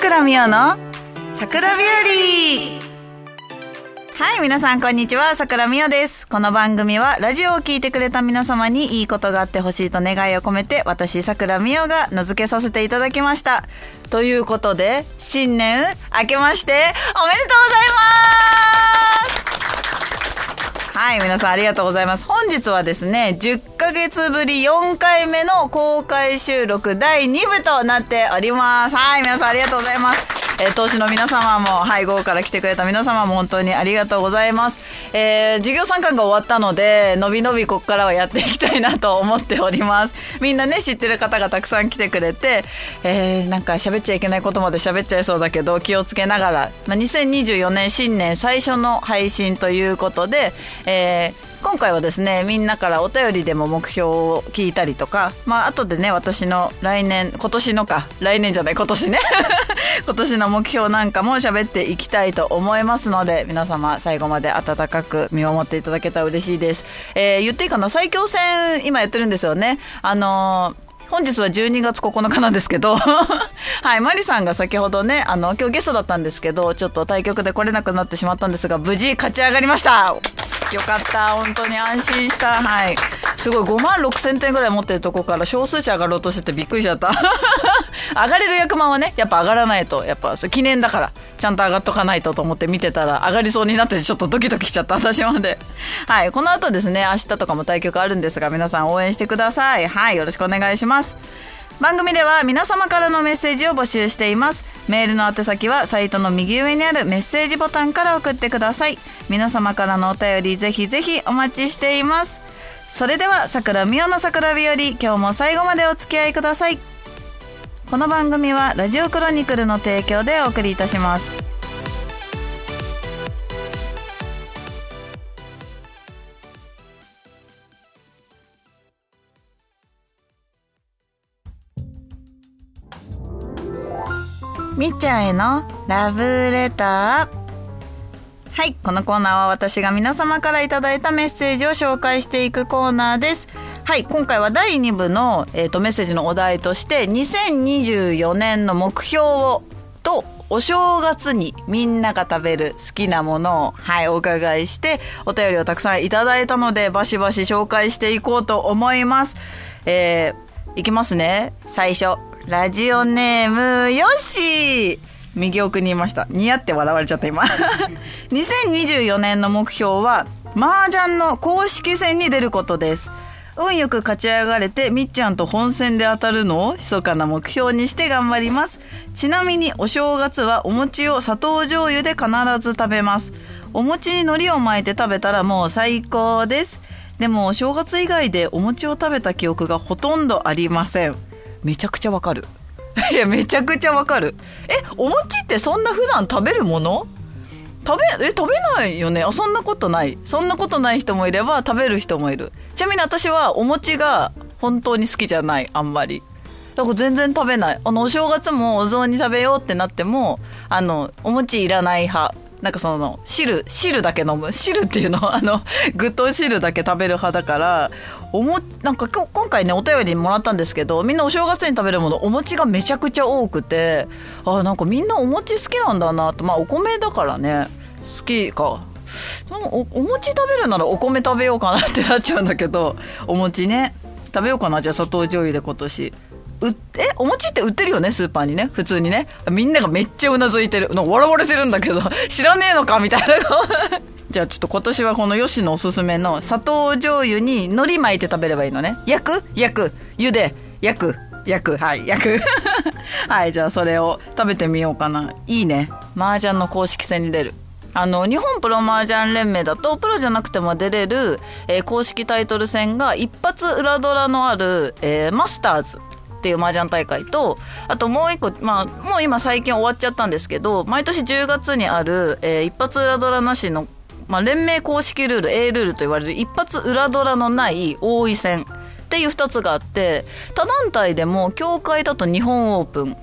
桜美桜の桜日和はい、皆さんこんにちは、桜美桜です。この番組はラジオを聴いてくれた皆様にいいことがあってほしいと願いを込めて、私、桜美桜が名付けさせていただきました。ということで、新年明けましておめでとうございますはい、皆さんありがとうございます。本日はですね、10ヶ月ぶり4回目の公開収録第2部となっております。はい、皆さんありがとうございます。えー、投資の皆様も、はい、午後から来てくれた皆様も本当にありがとうございます。えー、授業参観が終わったので、のびのびここからはやっていきたいなと思っております。みんなね、知ってる方がたくさん来てくれて、えー、なんか喋っちゃいけないことまで喋っちゃいそうだけど、気をつけながら、まあ、2024年新年最初の配信ということで、えー今回はですねみんなからお便りでも目標を聞いたりとかまあ後でね私の来年今年のか来年じゃない今年ね。今年の目標なんかも喋っていきたいと思いますので皆様最後まで温かく見守っていただけたら嬉しいです、えー、言っていいかな最強戦今やってるんですよね。あのー本日は12月9日なんですけど はいマリさんが先ほどねあの今日ゲストだったんですけどちょっと対局で来れなくなってしまったんですが無事勝ち上がりました。よかった。本当に安心した。はい。すごい。5万6千点ぐらい持ってるとこから少数者上がろうとしててびっくりしちゃった。上がれる役満はねやっぱ上がらないと。やっぱ記念だから。ちゃんと上がっとかないとと思って見てたら上がりそうになってちょっとドキドキしちゃった。私まで。はい。この後ですね明日とかも対局あるんですが皆さん応援してください。はい。よろしくお願いします。番組では皆様からのメッセージを募集しています。メールの宛先はサイトの右上にあるメッセージボタンから送ってください。皆様からのお便りぜひぜひお待ちしています。それでは桜美代の桜日和今日も最後までお付き合いください。この番組はラジオクロニクルの提供でお送りいたします。みっちゃんへのラブレターはい。このコーナーは私が皆様からいただいたメッセージを紹介していくコーナーです。はい。今回は第2部の、えーと、メッセージのお題として2024年の目標をとお正月にみんなが食べる好きなものを、はい、お伺いして、お便りをたくさんいただいたので、バシバシ紹介していこうと思います。えー、いきますね。最初。ラジオネーム、よし右奥にいました。似合って笑われちゃった今。2024年の目標は、麻雀の公式戦に出ることです。運よく勝ち上がれてみっちゃんと本戦で当たるのを密かな目標にして頑張ります。ちなみにお正月はお餅を砂糖醤油で必ず食べます。お餅に海苔を巻いて食べたらもう最高です。でもお正月以外でお餅を食べた記憶がほとんどありません。めちゃくちゃわかる。いやめちゃくちゃわかる。えお餅ってそんな普段食べるもの？食べえ食べないよね？あそんなことない。そんなことない人もいれば食べる人もいる。ちなみに私はお餅が本当に好きじゃない。あんまり。だから全然食べない。あのお正月もお雑煮食べようってなってもあのお餅いらない派。なんかその汁汁だけ飲む。汁っていうの あの具と汁だけ食べる派だからおもなんか今回ねお便りもらったんですけどみんなお正月に食べるものお餅がめちゃくちゃ多くてあなんかみんなお餅好きなんだなとまあお米だからね好きか。おお餅食べるならお米食べようかなってなっちゃうんだけどお餅ね食べようかなじゃあ砂糖醤油で今年。うえお餅って売ってるよねスーパーにね。普通にね。みんながめっちゃうなずいてる。なんか笑われてるんだけど 知らねえのかみたいな。じゃあちょっと今年はこの吉野おすすめの砂糖醤油に海苔巻いて食べればいいのね。焼く？焼く。茹で。焼く。焼く。はい焼く。はいじゃあそれを食べてみようかな。いいね。麻雀の公式戦に出る。あの日本プロ麻雀連盟だとプロじゃなくても出れる、えー、公式タイトル戦が一発裏ドラのある、えー、マスターズ。っていう麻雀大会とあともう一個まあもう今最近終わっちゃったんですけど毎年10月にある、えー、一発裏ドラなしの、まあ、連盟公式ルール A ルールと言われる一発裏ドラのない王位戦っていう2つがあって他団体でも協会だと日本オープン、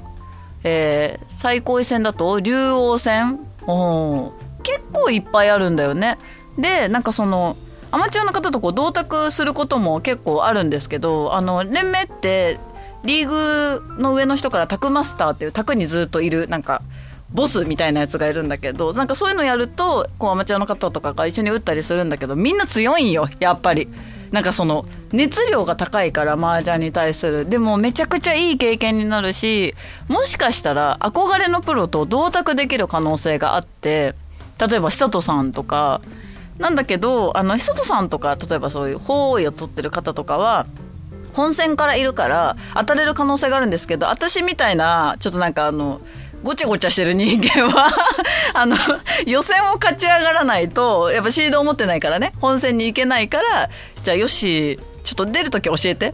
えー、最高位戦だと竜王戦お結構いっぱいあるんだよね。でなんかそのアマチュアの方とこう同卓することも結構あるんですけどあの連盟ってリーグの上の人からタクマスターっていうタクにずっといるなんかボスみたいなやつがいるんだけどなんかそういうのやるとこうアマチュアの方とかが一緒に打ったりするんだけどみんな強いんよやっぱり。なんかその熱量が高いから麻雀に対するでもめちゃくちゃいい経験になるしもしかしたら憧れのプロと同卓できる可能性があって例えば久人さんとかなんだけどあの久人さんとか例えばそういう方位を取ってる方とかは本戦からいるから当たれる可能性があるんですけど私みたいなちょっとなんかあのごちゃごちゃしてる人間は あの予選を勝ち上がらないとやっぱシードを持ってないからね本戦に行けないからじゃあよしちょっと出る時教えて。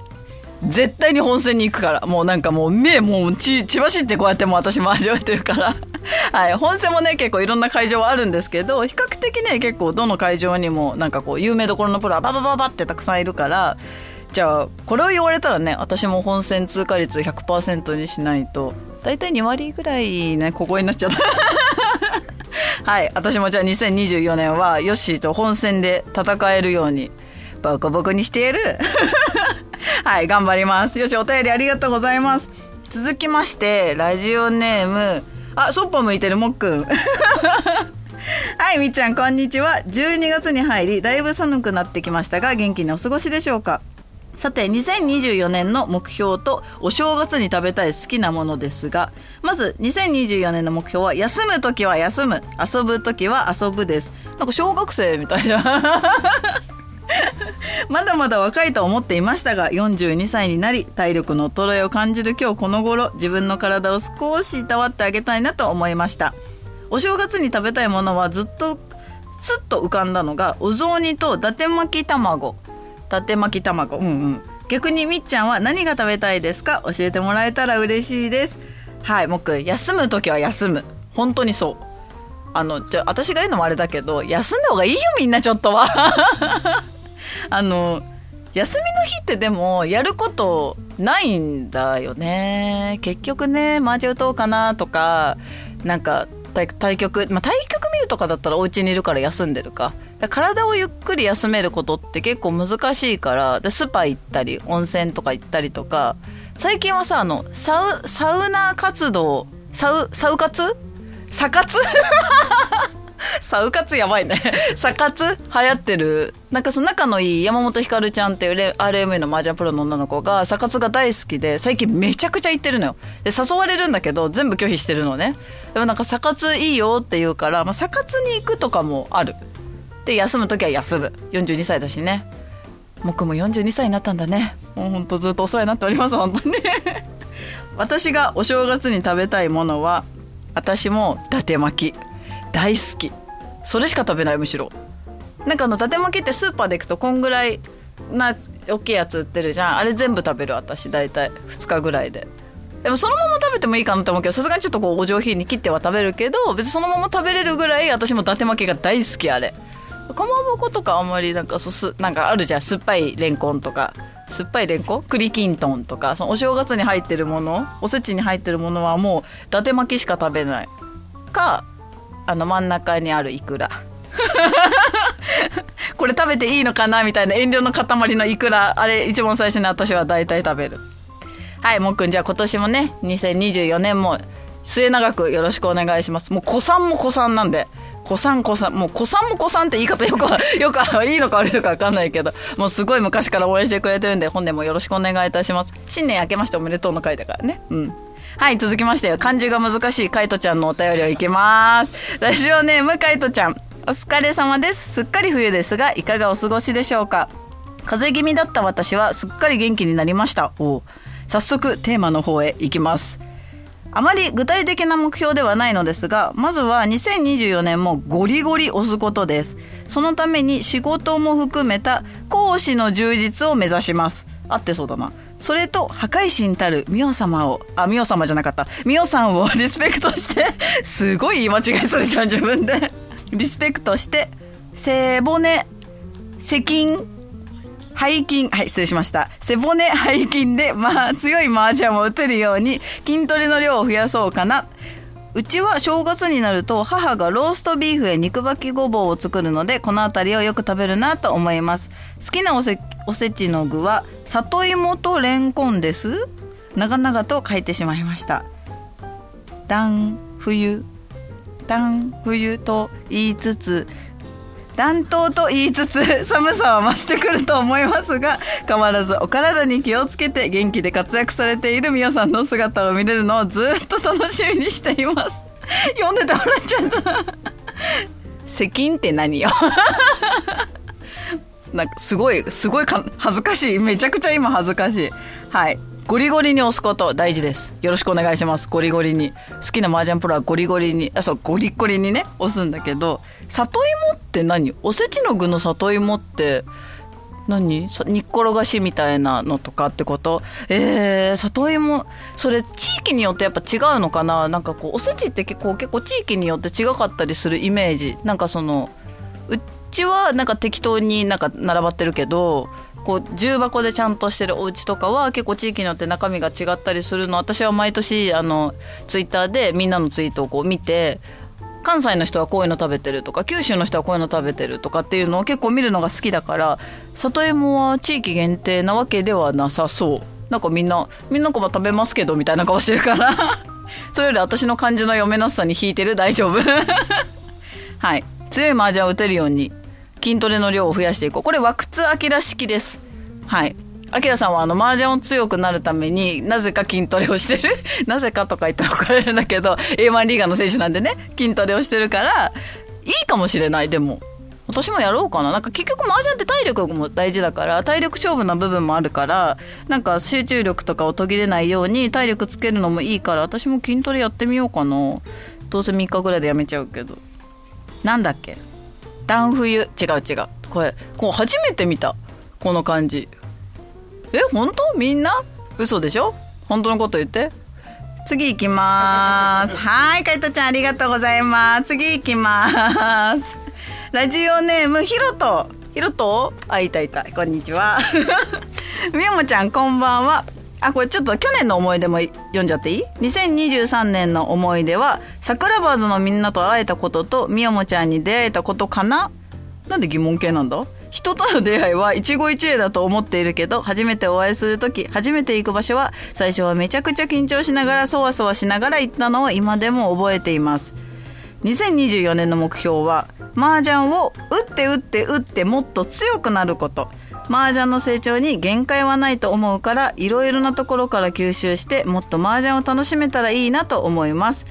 絶対に本戦に行くから。もうなんかもう目もう血血走ってこうやってもう私も味わってるから。はい本戦もね結構いろんな会場はあるんですけど比較的ね結構どの会場にもなんかこう有名どころのプロはババババってたくさんいるからじゃあこれを言われたらね私も本戦通過率100%にしないと大体2割ぐらいねここになっちゃった。はい私もじゃあ2024年はヨッシーと本戦で戦えるようにボコボコにしてやる。はい頑張ります。よしお便りありがとうございます。続きましてラジオネームあそっぽ向いてるもっくん。はいみっちゃんこんにちは。12月に入りだいぶ寒くなってきましたが元気にお過ごしでしょうか？さて2024年の目標とお正月に食べたい好きなものですがまず2024年の目標は休む時は休む遊ぶ時は遊ぶです。なんか小学生みたいな。まだまだ若いと思っていましたが42歳になり体力の衰えを感じる今日この頃自分の体を少しいたわってあげたいなと思いました。お正月に食べたいものはずっとスッと浮かんだのがお雑煮と伊達巻き卵。伊達巻き卵。うんうん。逆にみっちゃんは何が食べたいですか？教えてもらえたら嬉しいです。はいもく休む時は休む。本当にそう。あのじゃ私が言うのもあれだけど休んだ方がいいよみんなちょっとは。あの休みの日ってでもやることないんだよね。結局ね麻雀打とうかなとかなんか対対局、まあ、対局見るとかだったらお家にいるから休んでるか。体をゆっくり休めることって結構難しいからでスパ行ったり温泉とか行ったりとか。最近はさあのサウサウナ活動サウサウ活？サ活？サウ活やばいね。サ活流行ってる。なんかその仲のいい山本ひかるちゃんっていう RMA の麻雀プロの女の子がサ活が大好きで最近めちゃくちゃ行ってるのよ。で誘われるんだけど全部拒否してるのね。でもなんかサ活いいよって言うから、まあ、サ活に行くとかもある。で休む時は休む。42歳だしね。僕も42歳になったんだね。もうほんとずっとお世話になっております本当に。私がお正月に食べたいものは私も伊達巻き大好き。それしか食べないむしろ。なんかあの伊達巻きってスーパーで行くとこんぐらいな大きいやつ売ってるじゃん。あれ全部食べる私。大体。2日ぐらいで。でもそのまま食べてもいいかなと思うけどさすがにちょっとこうお上品に切っては食べるけど別にそのまま食べれるぐらい私も伊達巻きが大好きあれ。かまぼことかあんまりなんかそすなんかあるじゃん。酸っぱいレンコンとか。酸っぱいレンコン？栗きんとんとか。そのお正月に入ってるものおせちに入ってるものはもう伊達巻きしか食べない。かあの真ん中にあるイクラ。これ食べていいのかなみたいな遠慮の塊のイクラ。あれ一番最初に私は大体食べる。はいもっくんじゃあ今年もね2024年も末永くよろしくお願いします。もう子さんも子さんなんで。子さん子さんもう子さんも子さんって言い方よく よくいいのか悪いのか分かんないけど。もうすごい昔から応援してくれてるんで本年もよろしくお願いいたします。新年明けましておめでとうの回だからね。うん。はい続きまして漢字が難しいカイトちゃんのお便りをいきます。ラジオネームカイトちゃん。お疲れ様です。すっかり冬ですがいかがお過ごしでしょうか？風邪気味だった私はすっかり元気になりました。お早速テーマの方へ行きます。あまり具体的な目標ではないのですがまずは2024年もゴリゴリ押すことです。そのために仕事も含めた講師の充実を目指します。合ってそうだな。それと破壊神たるミオ様をあミオ様じゃなかった。ミオさんをリスペクトして すごい言い間違いするじゃん自分で。リスペクトして背骨背筋背筋はい失礼しました。背骨背筋でまあ強い麻雀を打てるように筋トレの量を増やそうかな。うちは正月になると母がローストビーフへ肉巻きごぼうを作るのでこの辺りをよく食べるなと思います。好きなおせおせちの具は里芋とレンコンです。長々と書いてしまいました。暖冬。暖冬と言いつつ暖冬と言いつつ 寒さは増してくると思いますが変わらずお体に気をつけて元気で活躍されているみおさんの姿を見れるのをずっと楽しみにしています。読んでてもらっちゃった。責任って何よ？なんかすごいすごい恥ずかしい。めちゃくちゃ今恥ずかしい。はい。ゴリゴリに押すこと大事です。よろしくお願いします。ゴリゴリに。好きな麻雀プロはゴリゴリに。あそうゴリゴリにね。押すんだけど里芋って何？おせちの具の里芋って何？煮っころがしみたいなのとかってこと？えー、里芋それ地域によってやっぱ違うのかな？なんかこうおせちって結構結構地域によって違かったりするイメージ。なんかそのうちはなんか適当になんか並ばってるけどこう重箱でちゃんとしてるお家とかは結構地域によって中身が違ったりするの。私は毎年あのツイッターでみんなのツイートをこう見て関西の人はこういうの食べてるとか九州の人はこういうの食べてるとかっていうのを結構見るのが好きだから里芋は地域限定なわけではなさそう。なんかみんなみんなこも食べますけどみたいな顔してるから。それより私の感じの読めなさに引いてる？大丈夫？はい。強い麻雀を打てるように筋トレの量を増やしていこう。これ和久津明式です。はい。あきらさんはあの麻雀を強くなるためになぜか筋トレをしてる？なぜかとか言ったら怒られるんだけど A1 リーガーの選手なんでね筋トレをしてるからいいかもしれない。でも私もやろうかな。なんか結局麻雀って体力も大事だから体力勝負な部分もあるからなんか集中力とかを途切れないように体力つけるのもいいから私も筋トレやってみようかな。どうせ3日ぐらいでやめちゃうけど。なんだっけ？暖冬。違う違う。これこう初めて見た。この感じ。え本当？みんな？嘘でしょ？本当のこと言って。次行きます。はいかいとちゃんありがとうございます。次行きます。ラジオネームひろとひろとあいたいたこんにちは。みよもちゃんこんばんは。あこれちょっと去年の思い出も読んじゃっていい ?2023 年の思い出は桜バーズのみんなと会えたこととみよもちゃんに出会えたことかな？なんで疑問系なんだ？人との出会いは一期一会だと思っているけど初めてお会いする時初めて行く場所は最初はめちゃくちゃ緊張しながらそわそわしながら行ったのを今でも覚えています。2024年の目標は麻雀を打って打って打ってもっと強くなること。麻雀の成長に限界はないと思うからいろいろなところから吸収してもっと麻雀を楽しめたらいいなと思います。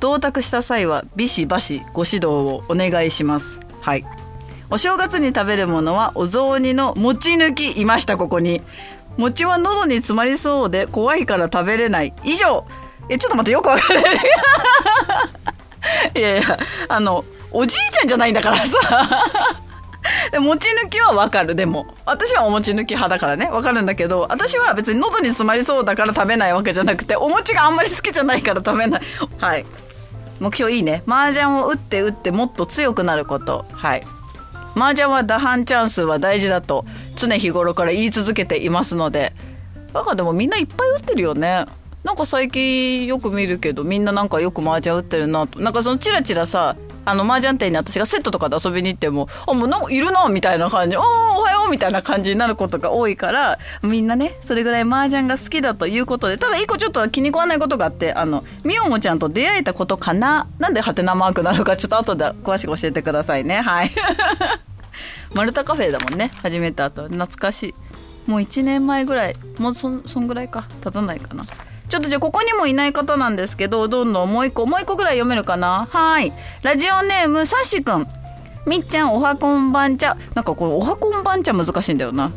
同卓した際はビシバシご指導をお願いします。はい。お正月に食べるものはお雑煮の餅抜きいましたここに。餅は喉に詰まりそうで怖いから食べれない。以上。えちょっと待ってよくわかんない。いやいやあのおじいちゃんじゃないんだからさ。で餅抜きはわかる。でも私はお餅抜き派だからね。わかるんだけど私は別に喉に詰まりそうだから食べないわけじゃなくてお餅があんまり好きじゃないから食べない。はい。目標いいね。麻雀を打って打ってもっと強くなること。はい。麻雀は打半チャンスは大事だと常日頃から言い続けていますので。なんかでもみんないっぱい打ってるよね。なんか最近よく見るけどみんななんかよく麻雀打ってるなと。なんかそのチラチラさあの麻雀店に私がセットとかで遊びに行ってもあもうないるなみたいな感じ。おおおはようみたいな感じになることが多いからみんなねそれぐらい麻雀が好きだということでただ一個ちょっと気に食わないことがあってあのみおもちゃんと出会えたことかな？なんでハテナマークなのかちょっと後で詳しく教えてくださいね。はい。マルタカフェだもんね。始めた後。懐かしい。もう1年前ぐらい。もうそそんぐらいか。経たないかな。ちょっとじゃあここにもいない方なんですけどどんどんもう一個もう一個ぐらい読めるかな？はい。ラジオネームさしくんみっちゃんおはこんばんちゃ。なんかこれおはこんばんちゃ難しいんだよな。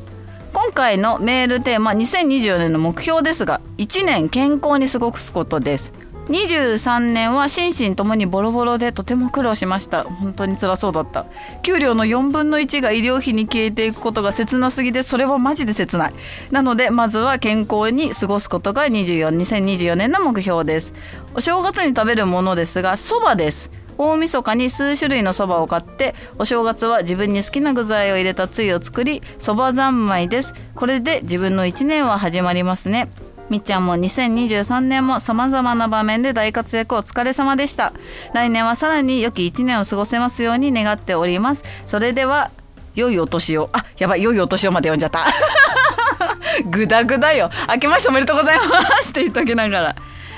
今回のメールテーマ2024年の目標ですが1年健康に過ごすことです。23年は心身ともにボロボロでとても苦労しました。本当に辛そうだった。給料の4分の1が医療費に消えていくことが切なすぎでそれはマジで切ない。なのでまずは健康に過ごすことが24 2024年の目標です。お正月に食べるものですがそばです。大晦日に数種類のそばを買ってお正月は自分に好きな具材を入れたつゆを作りそば三昧です。これで自分の1年は始まりますね。みっちゃんも2023年も様々な場面で大活躍お疲れ様でした。来年はさらに良き1年を過ごせますように願っております。それでは良いお年を。あやばい良いお年をまで読んじゃった。ぐだぐだよ。明けましておめでとうございますって言っときながら。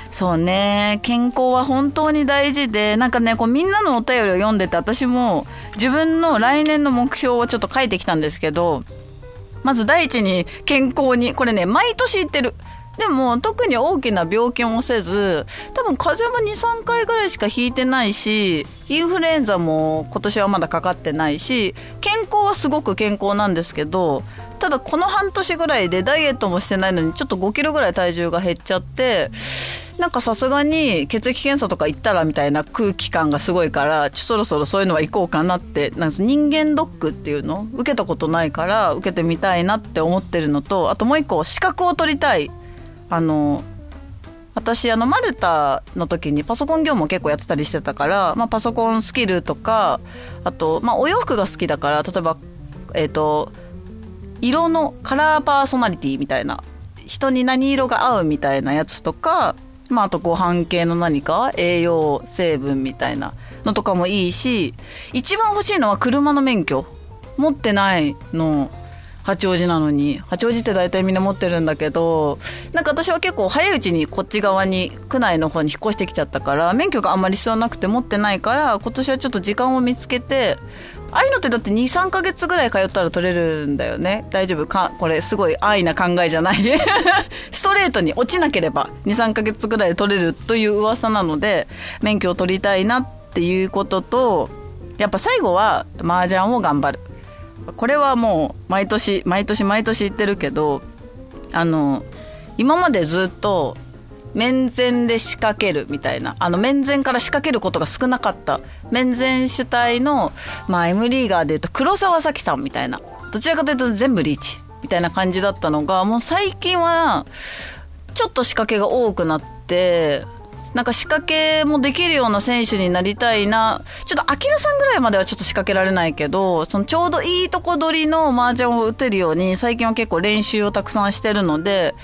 そうね。健康は本当に大事でなんかねこうみんなのお便りを読んでて私も自分の来年の目標をちょっと書いてきたんですけどまず第一に健康にこれね毎年言ってる。でも特に大きな病気もせず多分風邪も23回ぐらいしかひいてないしインフルエンザも今年はまだかかってないし健康はすごく健康なんですけどただこの半年ぐらいでダイエットもしてないのにちょっと5キロぐらい体重が減っちゃってなんかさすがに血液検査とか行ったらみたいな空気感がすごいからそろそろそういうのは行こうかなってなんか人間ドックっていうの受けたことないから受けてみたいなって思ってるのとあともう一個資格を取りたい。あの私あのマルタの時にパソコン業務結構やってたりしてたから、まあ、パソコンスキルとかあと、まあ、お洋服が好きだから例えばえっ、ー、と色のカラーパーソナリティみたいな人に何色が合うみたいなやつとかまあ、あとご飯系の何か栄養成分みたいなのとかもいいし一番欲しいのは車の免許。持ってないの八王子なのに。八王子って大体みんな持ってるんだけどなんか私は結構早いうちにこっち側に区内の方に引っ越してきちゃったから免許があんまり必要なくて持ってないから今年はちょっと時間を見つけてああいうのってだって23か月ぐらい通ったら取れるんだよね。大丈夫？かこれすごい安易な考えじゃない？ストレートに落ちなければ23か月ぐらいで取れるという噂なので免許を取りたいなっていうこととやっぱ最後は麻雀を頑張る。これはもう毎年毎年毎年言ってるけどあの今までずっと面前で仕掛けるみたいなあの面前から仕掛けることが少なかった面前主体の、まあ、M リーガーでいうと黒沢咲さんみたいなどちらかというと全部リーチみたいな感じだったのがもう最近はちょっと仕掛けが多くなってなんか仕掛けもできるような選手になりたいな。ちょっとアキラさんぐらいまではちょっと仕掛けられないけどそのちょうどいいとこ取りの麻雀を打てるように最近は結構練習をたくさんしてるので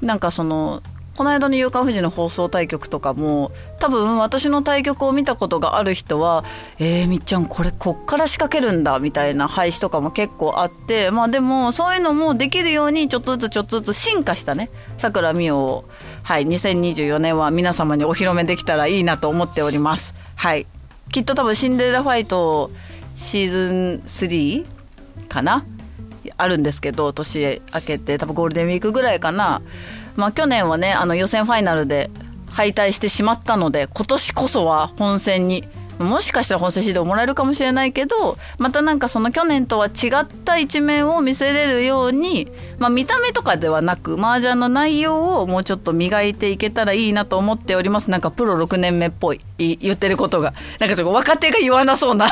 なんかそのこの間の「夕刊富士」の放送対局とかも多分私の対局を見たことがある人は「えー、みっちゃんこれこっから仕掛けるんだ」みたいな配置とかも結構あってまあでもそういうのもできるようにちょっとずつちょっとずつ進化したね。さくらみおを。はい2024年は皆様にお披露目できたらいいなと思っております。はい。きっと多分シンデレラファイトシーズン3かな？あるんですけど年明けて多分ゴールデンウィークぐらいかな。まあ、去年はねあの予選ファイナルで敗退してしまったので今年こそは本戦にもしかしたら本戦指導もらえるかもしれないけどまたなんかその去年とは違った一面を見せれるように、まあ、見た目とかではなく麻雀の内容をもうちょっと磨いていけたらいいなと思っております。なんかプロ6年目っぽい言ってることが。なんかちょっと若手が言わなそうな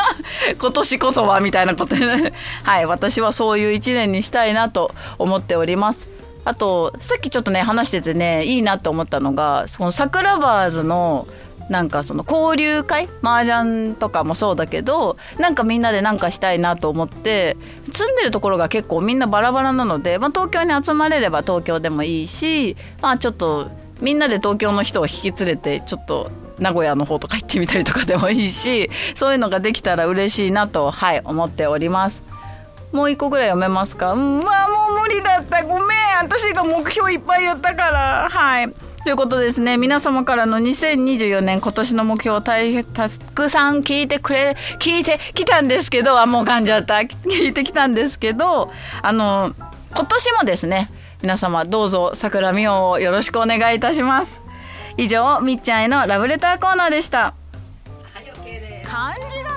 今年こそはみたいなこと。で、ね、はい私はそういう一年にしたいなと思っております。あとさっきちょっとね話しててねいいなって思ったのがその桜バーズのなんかその交流会麻雀とかもそうだけどなんかみんなで何かしたいなと思って住んでるところが結構みんなバラバラなので、まあ、東京に集まれれば東京でもいいし、まあ、ちょっとみんなで東京の人を引き連れてちょっと名古屋の方とか行ってみたりとかでもいいしそういうのができたら嬉しいなとはい思っております。もう一個ぐらい読めますか？うんまあもう無理だった。ごめん。私が目標いっぱいやったから。はい。ということですね。皆様からの2024年今年の目標を大変たくさん聞いてくれ聞いてきたんですけどあもう噛んじゃった。聞いてきたんですけどあの今年もですね皆様どうぞ桜美桜をよろしくお願いいたします。以上みっちゃんへのラブレターコーナーでした、はい、漢字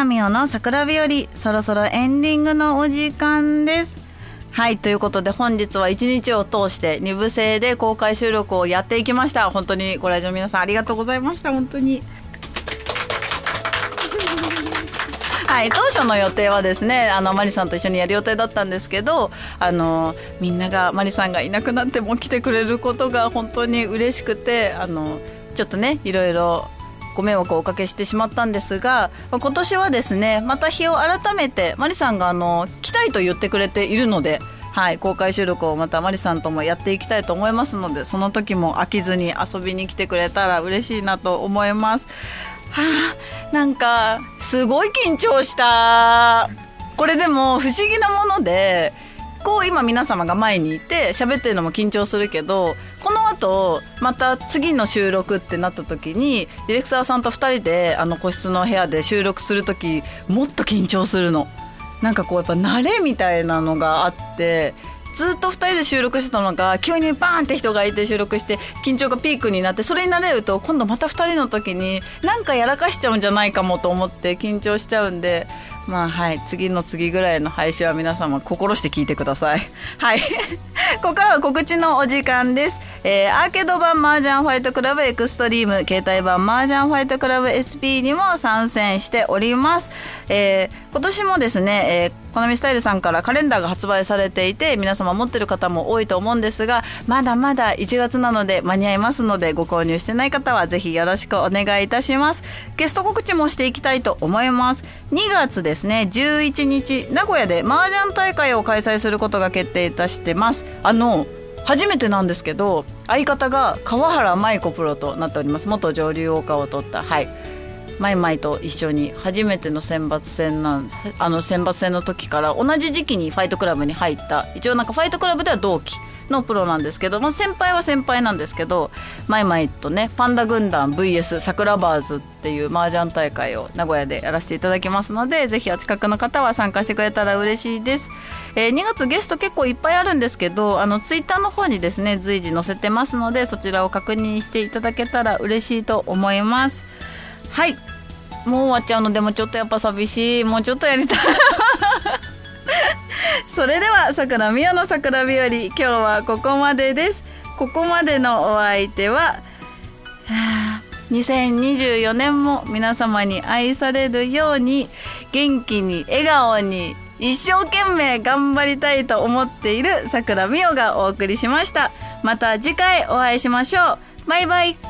がさくらみおの桜日和そろそろエンディングのお時間です。はいということで本日は一日を通して2部制で公開収録をやっていきました。本当にご来場皆さんありがとうございました。本当に。はい、当初の予定はですねあのマリさんと一緒にやる予定だったんですけどあのみんながマリさんがいなくなっても来てくれることが本当に嬉しくてあのちょっとねいろいろご迷惑をおかけしてしまったんですが今年はですねまた日を改めてマリさんがあの来たいと言ってくれているので。はい、公開収録をまたマリさんともやっていきたいと思いますのでその時も飽きずに遊びに来てくれたら嬉しいなと思いますはあなんかすごい緊張したこれでも不思議なものでこう今皆様が前にいて喋ってるのも緊張するけどこの後また次の収録ってなった時にディレクターさんと2人であの個室の部屋で収録する時もっと緊張するの。なんかこうやっぱ慣れみたいなのがあってずっと2人で収録してたのが急にバーンって人がいて収録して緊張がピークになってそれになれると今度また2人の時になんかやらかしちゃうんじゃないかもと思って緊張しちゃうんでまあはい。次の次ぐらいの配信は皆様心して聞いてください。はい。ここからは告知のお時間です、えー、アーケード版麻雀ファイトクラブエクストリーム携帯版麻雀ファイトクラブ SP にも参戦しております、えー、今年もですね、えーコナミスタイルさんからカレンダーが発売されていて皆様持ってる方も多いと思うんですがまだまだ1月なので間に合いますのでご購入してない方はぜひよろしくお願いいたします。ゲスト告知もしていきたいと思います。2月ですね。11日名古屋で麻雀大会を開催することが決定いたしてます。あの初めてなんですけど相方が川原舞子プロとなっております。元女流王花を取った。はい。マイマイと一緒に初めての選抜戦なんあの選抜戦の時から同じ時期にファイトクラブに入った。一応なんかファイトクラブでは同期のプロなんですけど、まあ、先輩は先輩なんですけどマイマイとねパンダ軍団 VS 桜バーズっていう麻雀大会を名古屋でやらせていただきますのでぜひお近くの方は参加してくれたら嬉しいです、えー、2月ゲスト結構いっぱいあるんですけどあのツイッターの方にですね随時載せてますのでそちらを確認していただけたら嬉しいと思います。はい。もう終わっちゃうのでもちょっとやっぱ寂しい。もうちょっとやりたい。それでは桜宮の桜日和今日はここまでです。ここまでのお相手は2024年も皆様に愛されるように元気に笑顔に一生懸命頑張りたいと思っている桜美代がお送りしました。また次回お会いしましょう。バイバイ。